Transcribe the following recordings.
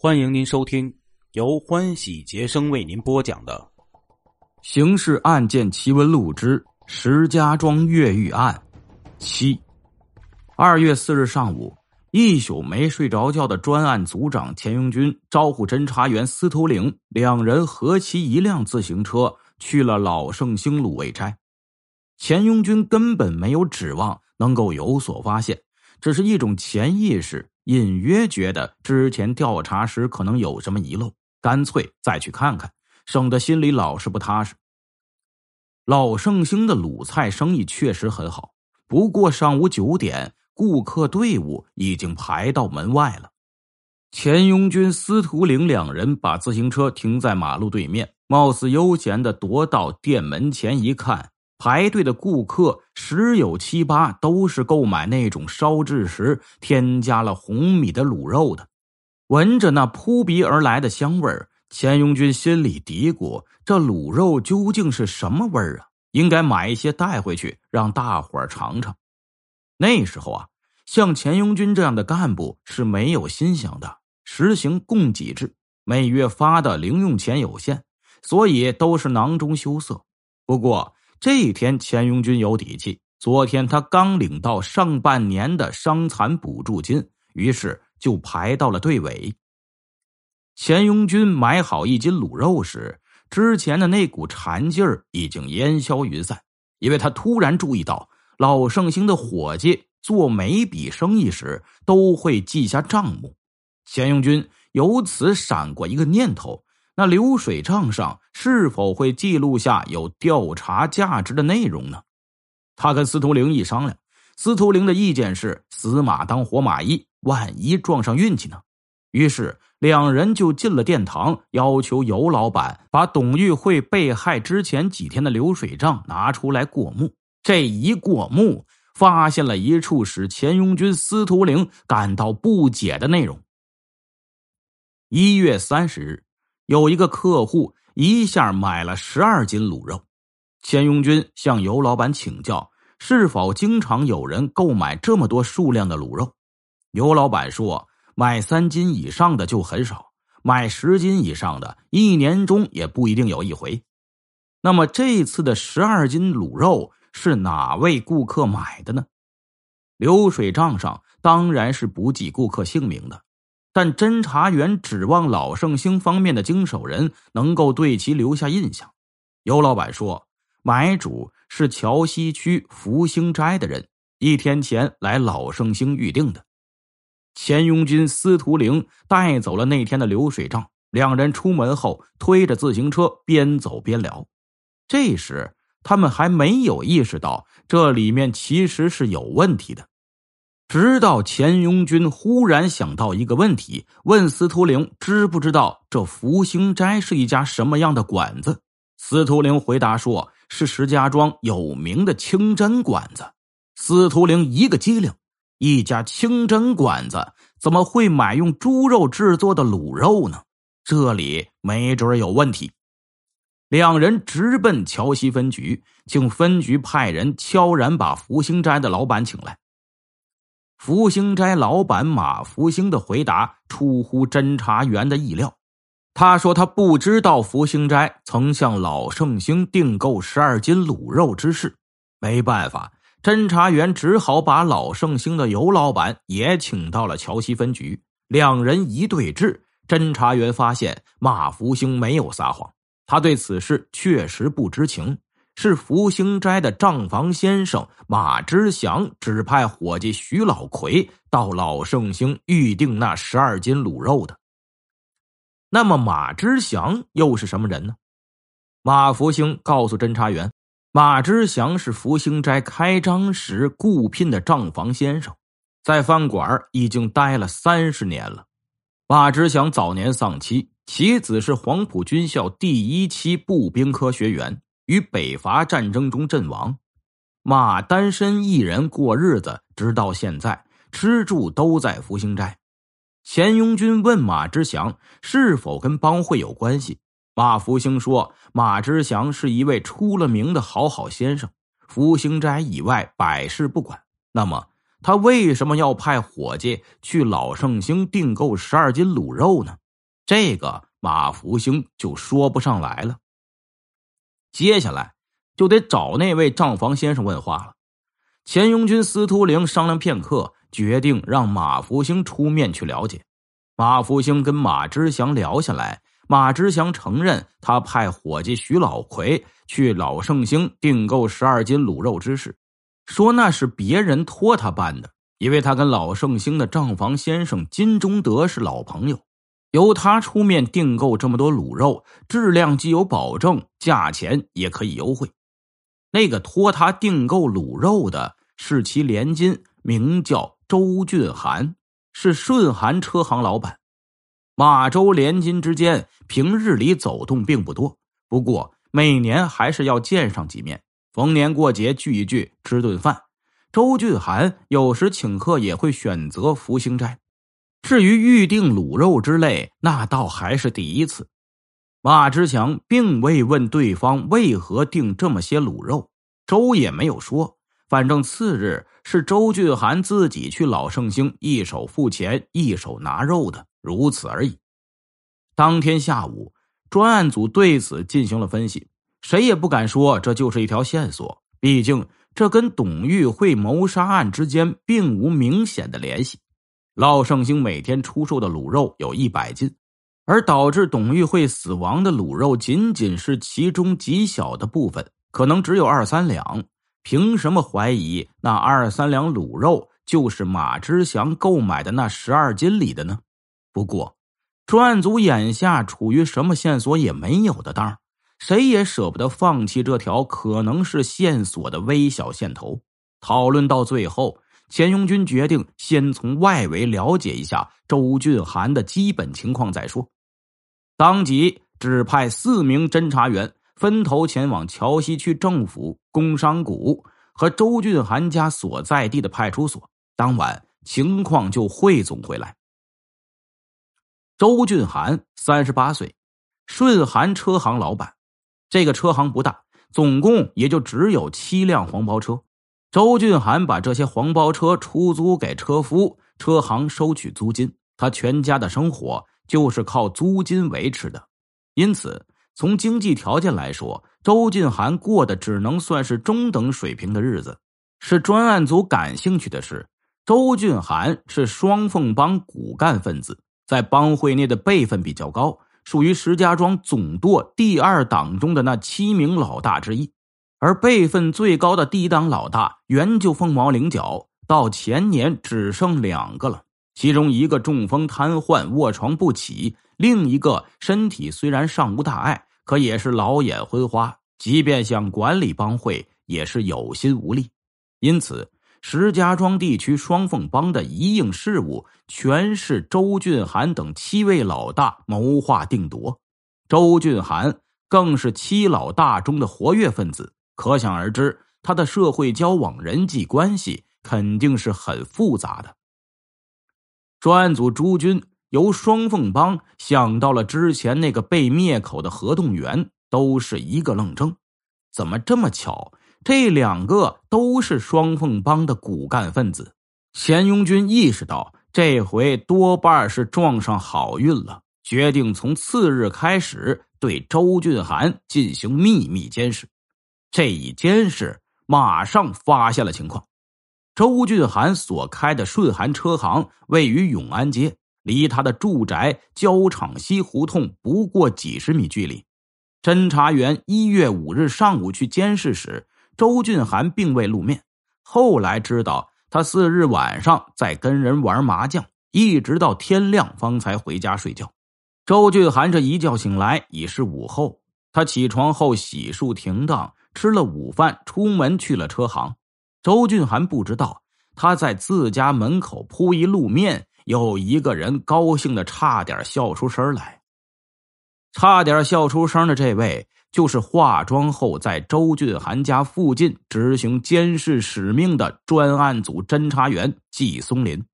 欢迎您收听由欢喜杰生为您播讲的《刑事案件奇闻录之石家庄越狱案》七。二月四日上午，一宿没睡着觉的专案组长钱永军招呼侦查员司徒岭两人合骑一辆自行车去了老盛兴卤味斋。钱永军根本没有指望能够有所发现，只是一种潜意识。隐约觉得之前调查时可能有什么遗漏，干脆再去看看，省得心里老是不踏实。老盛兴的卤菜生意确实很好，不过上午九点，顾客队伍已经排到门外了。钱拥军、司徒岭两人把自行车停在马路对面，貌似悠闲的踱到店门前一看。排队的顾客十有七八都是购买那种烧制时添加了红米的卤肉的。闻着那扑鼻而来的香味儿，钱永军心里嘀咕：这卤肉究竟是什么味儿啊？应该买一些带回去，让大伙儿尝尝。那时候啊，像钱永军这样的干部是没有心想的，实行供给制，每月发的零用钱有限，所以都是囊中羞涩。不过。这一天，钱永军有底气。昨天他刚领到上半年的伤残补助金，于是就排到了队尾。钱永军买好一斤卤肉时，之前的那股馋劲儿已经烟消云散，因为他突然注意到老盛兴的伙计做每笔生意时都会记下账目。钱永军由此闪过一个念头。那流水账上是否会记录下有调查价值的内容呢？他跟司徒玲一商量，司徒玲的意见是死马当活马医，万一撞上运气呢？于是两人就进了殿堂，要求尤老板把董玉慧被害之前几天的流水账拿出来过目。这一过目，发现了一处使钱永军、司徒玲感到不解的内容。一月三十日。有一个客户一下买了十二斤卤肉，钱永军向尤老板请教是否经常有人购买这么多数量的卤肉。尤老板说，买三斤以上的就很少，买十斤以上的，一年中也不一定有一回。那么这次的十二斤卤肉是哪位顾客买的呢？流水账上当然是不记顾客姓名的。但侦查员指望老盛兴方面的经手人能够对其留下印象。尤老板说，买主是桥西区福兴斋的人，一天前来老盛兴预定的。钱永军、司徒玲带走了那天的流水账，两人出门后推着自行车边走边聊。这时，他们还没有意识到这里面其实是有问题的。直到钱永军忽然想到一个问题，问司徒玲知不知道这福兴斋是一家什么样的馆子。司徒玲回答说：“是石家庄有名的清真馆子。”司徒玲一个机灵，一家清真馆子怎么会买用猪肉制作的卤肉呢？这里没准有问题。两人直奔桥西分局，请分局派人悄然把福兴斋的老板请来。福兴斋老板马福兴的回答出乎侦查员的意料。他说：“他不知道福兴斋曾向老盛兴订购十二斤卤肉之事。”没办法，侦查员只好把老盛兴的尤老板也请到了桥西分局。两人一对质，侦查员发现马福兴没有撒谎，他对此事确实不知情。是福兴斋的账房先生马之祥指派伙计徐老奎到老盛兴预定那十二斤卤肉的。那么马之祥又是什么人呢？马福兴告诉侦查员，马之祥是福兴斋开张时雇聘的账房先生，在饭馆已经待了三十年了。马之祥早年丧妻，其子是黄埔军校第一期步兵科学员。于北伐战争中阵亡，马单身一人过日子，直到现在吃住都在福兴斋。钱庸军问马之祥是否跟帮会有关系，马福兴说：“马之祥是一位出了名的好好先生，福兴斋以外百事不管。那么他为什么要派伙计去老盛兴订购十二斤卤肉呢？这个马福兴就说不上来了。接下来就得找那位账房先生问话了。钱永军、司徒玲商量片刻，决定让马福兴出面去了解。马福兴跟马之祥聊下来，马之祥承认他派伙计徐老奎去老盛兴订购十二斤卤肉之事，说那是别人托他办的，因为他跟老盛兴的账房先生金中德是老朋友。由他出面订购这么多卤肉，质量既有保证，价钱也可以优惠。那个托他订购卤肉的是其连金，名叫周俊涵，是顺涵车行老板。马周连金之间平日里走动并不多，不过每年还是要见上几面，逢年过节聚一聚，吃顿饭。周俊涵有时请客也会选择福星斋。至于预定卤肉之类，那倒还是第一次。马之强并未问对方为何订这么些卤肉，周也没有说。反正次日是周俊涵自己去老盛兴，一手付钱，一手拿肉的，如此而已。当天下午，专案组对此进行了分析，谁也不敢说这就是一条线索，毕竟这跟董玉慧谋杀案之间并无明显的联系。老盛兴每天出售的卤肉有一百斤，而导致董玉慧死亡的卤肉仅仅是其中极小的部分，可能只有二三两。凭什么怀疑那二三两卤肉就是马之祥购买的那十二斤里的呢？不过，专案组眼下处于什么线索也没有的当谁也舍不得放弃这条可能是线索的微小线头。讨论到最后。钱永军决定先从外围了解一下周俊涵的基本情况再说，当即指派四名侦查员分头前往桥西区政府、工商股和周俊涵家所在地的派出所。当晚情况就汇总回来。周俊涵三十八岁，顺涵车行老板。这个车行不大，总共也就只有七辆黄包车。周俊涵把这些黄包车出租给车夫，车行收取租金。他全家的生活就是靠租金维持的，因此从经济条件来说，周俊涵过的只能算是中等水平的日子。是专案组感兴趣的是，周俊涵是双凤帮骨干分子，在帮会内的辈分比较高，属于石家庄总舵第二党中的那七名老大之一。而辈分最高的低档老大原就凤毛麟角，到前年只剩两个了。其中一个中风瘫痪，卧床不起；另一个身体虽然尚无大碍，可也是老眼昏花，即便想管理帮会，也是有心无力。因此，石家庄地区双凤帮的一应事务，全是周俊涵等七位老大谋划定夺。周俊涵更是七老大中的活跃分子。可想而知，他的社会交往、人际关系肯定是很复杂的。专案组朱军由双凤帮想到了之前那个被灭口的合同员，都是一个愣怔：怎么这么巧？这两个都是双凤帮的骨干分子。钱庸军意识到这回多半是撞上好运了，决定从次日开始对周俊涵进行秘密监视。这一监视，马上发现了情况。周俊涵所开的顺涵车行位于永安街，离他的住宅焦场西胡同不过几十米距离。侦查员一月五日上午去监视时，周俊涵并未露面。后来知道他四日晚上在跟人玩麻将，一直到天亮方才回家睡觉。周俊涵这一觉醒来已是午后，他起床后洗漱停当。吃了午饭，出门去了车行。周俊涵不知道，他在自家门口铺一路面，有一个人高兴的差点笑出声来。差点笑出声的这位，就是化妆后在周俊涵家附近执行监视使命的专案组侦查员季松林。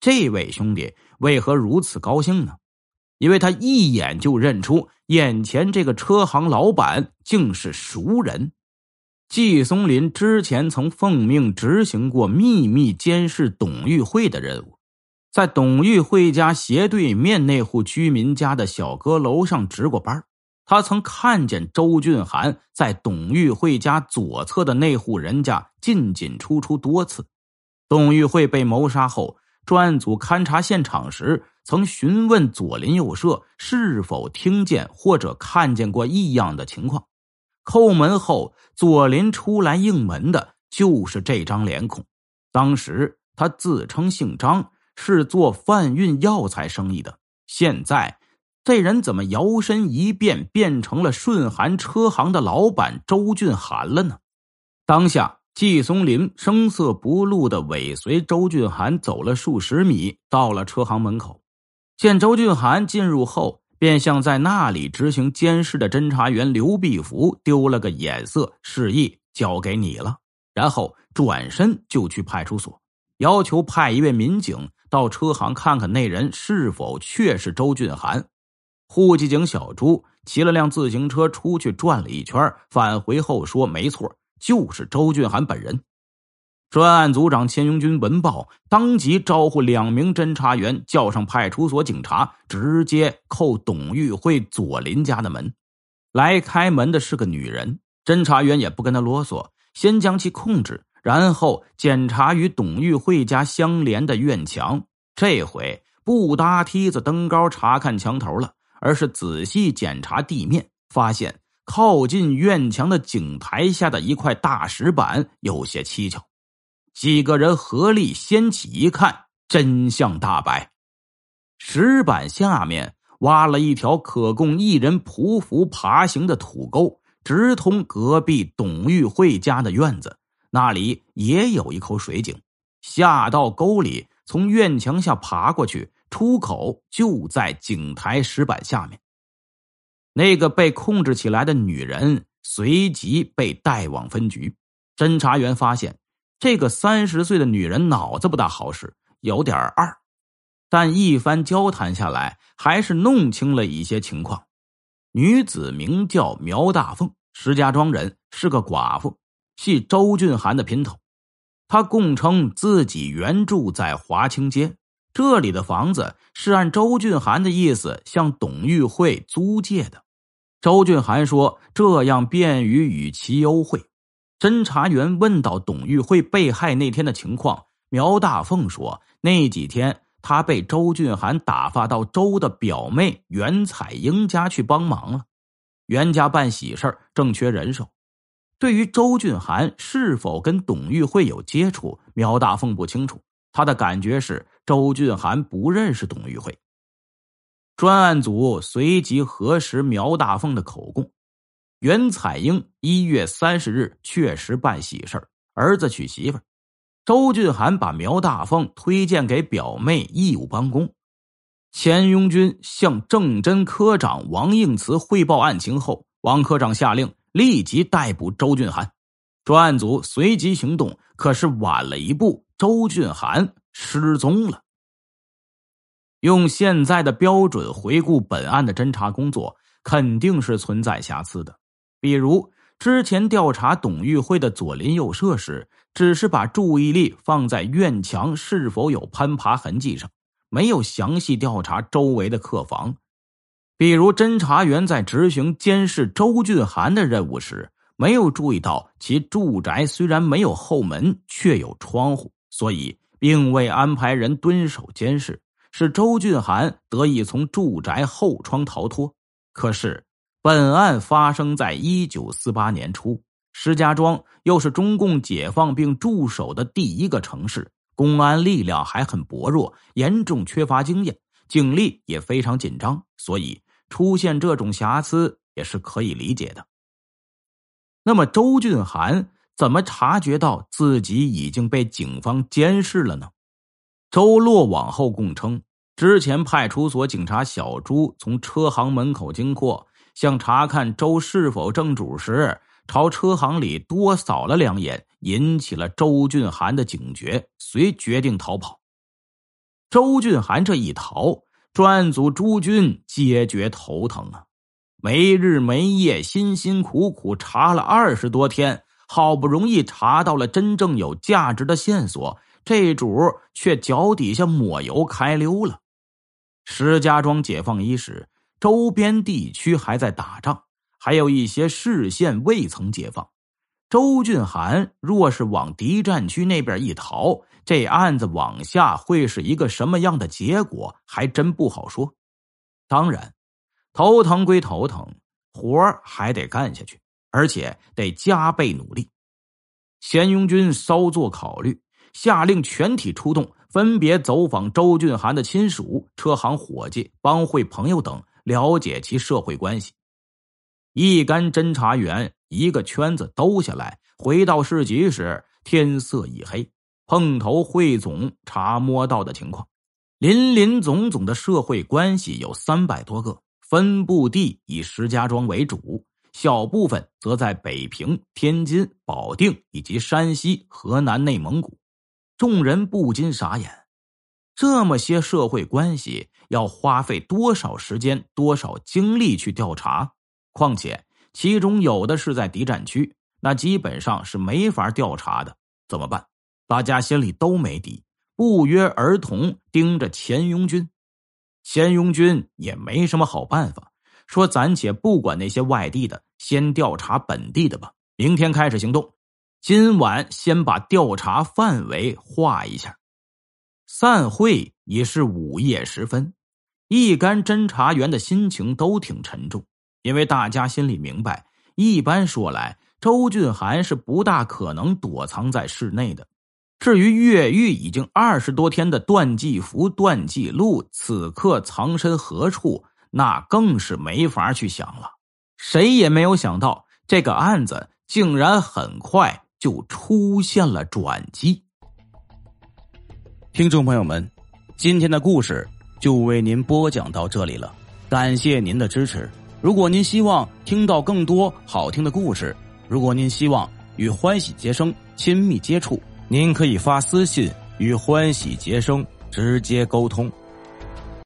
这位兄弟为何如此高兴呢？因为他一眼就认出眼前这个车行老板竟是熟人，季松林之前曾奉命执行过秘密监视董玉慧的任务，在董玉慧家斜对面那户居民家的小阁楼上值过班。他曾看见周俊涵在董玉慧家左侧的那户人家进进出出多次。董玉慧被谋杀后，专案组勘察现场时，曾询问左邻右舍是否听见或者看见过异样的情况。叩门后，左邻出来应门的就是这张脸孔。当时他自称姓张，是做贩运药材生意的。现在。这人怎么摇身一变变成了顺韩车行的老板周俊涵了呢？当下，季松林声色不露的尾随周俊涵走了数十米，到了车行门口，见周俊涵进入后，便向在那里执行监视的侦查员刘必福丢了个眼色，示意交给你了。然后转身就去派出所，要求派一位民警到车行看看那人是否确是周俊涵。户籍警小朱骑了辆自行车出去转了一圈，返回后说：“没错，就是周俊涵本人。”专案组长钱永军闻报，当即招呼两名侦查员，叫上派出所警察，直接扣董玉慧左邻家的门。来开门的是个女人，侦查员也不跟他啰嗦，先将其控制，然后检查与董玉慧家相连的院墙。这回不搭梯子登高查看墙头了。而是仔细检查地面，发现靠近院墙的井台下的一块大石板有些蹊跷。几个人合力掀起一看，真相大白：石板下面挖了一条可供一人匍匐爬行的土沟，直通隔壁董玉慧家的院子。那里也有一口水井，下到沟里，从院墙下爬过去。出口就在井台石板下面。那个被控制起来的女人随即被带往分局。侦查员发现，这个三十岁的女人脑子不大好使，有点二，但一番交谈下来，还是弄清了一些情况。女子名叫苗大凤，石家庄人，是个寡妇，系周俊涵的姘头。她供称自己原住在华清街。这里的房子是按周俊涵的意思向董玉慧租借的。周俊涵说：“这样便于与其优惠。”侦查员问到董玉慧被害那天的情况，苗大凤说：“那几天他被周俊涵打发到周的表妹袁彩英家去帮忙了。袁家办喜事正缺人手。对于周俊涵是否跟董玉慧有接触，苗大凤不清楚。他的感觉是。”周俊涵不认识董玉慧。专案组随即核实苗大凤的口供：袁彩英一月三十日确实办喜事儿，子娶媳妇儿。周俊涵把苗大凤推荐给表妹义务帮工。钱拥军向郑侦科长王应慈汇报案情后，王科长下令立即逮捕周俊涵。专案组随即行动，可是晚了一步，周俊涵。失踪了。用现在的标准回顾本案的侦查工作，肯定是存在瑕疵的。比如之前调查董玉慧的左邻右舍时，只是把注意力放在院墙是否有攀爬痕迹上，没有详细调查周围的客房。比如侦查员在执行监视周俊涵的任务时，没有注意到其住宅虽然没有后门，却有窗户，所以。并未安排人蹲守监视，使周俊涵得以从住宅后窗逃脱。可是，本案发生在一九四八年初，石家庄又是中共解放并驻守的第一个城市，公安力量还很薄弱，严重缺乏经验，警力也非常紧张，所以出现这种瑕疵也是可以理解的。那么，周俊涵。怎么察觉到自己已经被警方监视了呢？周洛往后供称，之前派出所警察小朱从车行门口经过，想查看周是否正主时，朝车行里多扫了两眼，引起了周俊涵的警觉，遂决定逃跑。周俊涵这一逃，专案组朱军皆觉头疼啊！没日没夜，辛辛苦苦查了二十多天。好不容易查到了真正有价值的线索，这主却脚底下抹油开溜了。石家庄解放伊始，周边地区还在打仗，还有一些市县未曾解放。周俊涵若是往敌占区那边一逃，这案子往下会是一个什么样的结果，还真不好说。当然，头疼归头疼，活还得干下去，而且得加倍努力。钱拥军稍作考虑，下令全体出动，分别走访周俊涵的亲属、车行伙计、帮会朋友等，了解其社会关系。一干侦查员一个圈子兜下来，回到市集时天色已黑。碰头汇总查摸到的情况，林林总总的社会关系有三百多个，分布地以石家庄为主，小部分则在北平、天津、保定以及山西、河南、内蒙古。众人不禁傻眼：这么些社会关系要花费多少时间、多少精力去调查？况且其中有的是在敌占区，那基本上是没法调查的。怎么办？大家心里都没底，不约而同盯着钱拥军。钱拥军也没什么好办法，说：“暂且不管那些外地的，先调查本地的吧。明天开始行动，今晚先把调查范围画一下。”散会已是午夜时分，一干侦查员的心情都挺沉重。因为大家心里明白，一般说来，周俊涵是不大可能躲藏在室内的。至于越狱已经二十多天的段继福、段继禄，此刻藏身何处，那更是没法去想了。谁也没有想到，这个案子竟然很快就出现了转机。听众朋友们，今天的故事就为您播讲到这里了，感谢您的支持。如果您希望听到更多好听的故事，如果您希望与欢喜杰生亲密接触，您可以发私信与欢喜杰生直接沟通。